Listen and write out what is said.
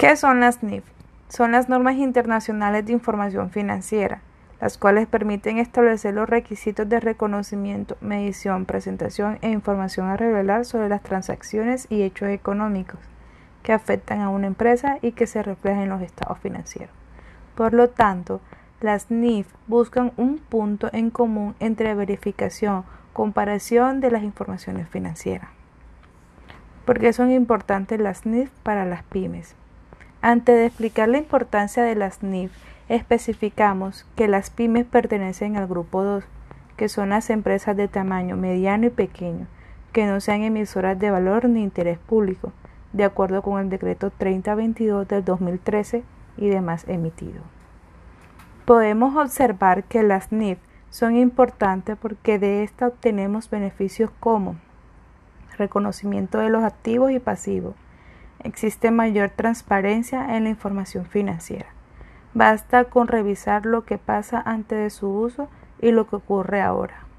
¿Qué son las NIF? Son las normas internacionales de información financiera, las cuales permiten establecer los requisitos de reconocimiento, medición, presentación e información a revelar sobre las transacciones y hechos económicos que afectan a una empresa y que se reflejan en los estados financieros. Por lo tanto, las NIF buscan un punto en común entre verificación, comparación de las informaciones financieras. ¿Por qué son importantes las NIF para las pymes? Antes de explicar la importancia de las NIF, especificamos que las pymes pertenecen al grupo 2, que son las empresas de tamaño mediano y pequeño, que no sean emisoras de valor ni interés público, de acuerdo con el decreto 3022 del 2013 y demás emitido. Podemos observar que las NIF son importantes porque de esta obtenemos beneficios como reconocimiento de los activos y pasivos, existe mayor transparencia en la información financiera. Basta con revisar lo que pasa antes de su uso y lo que ocurre ahora.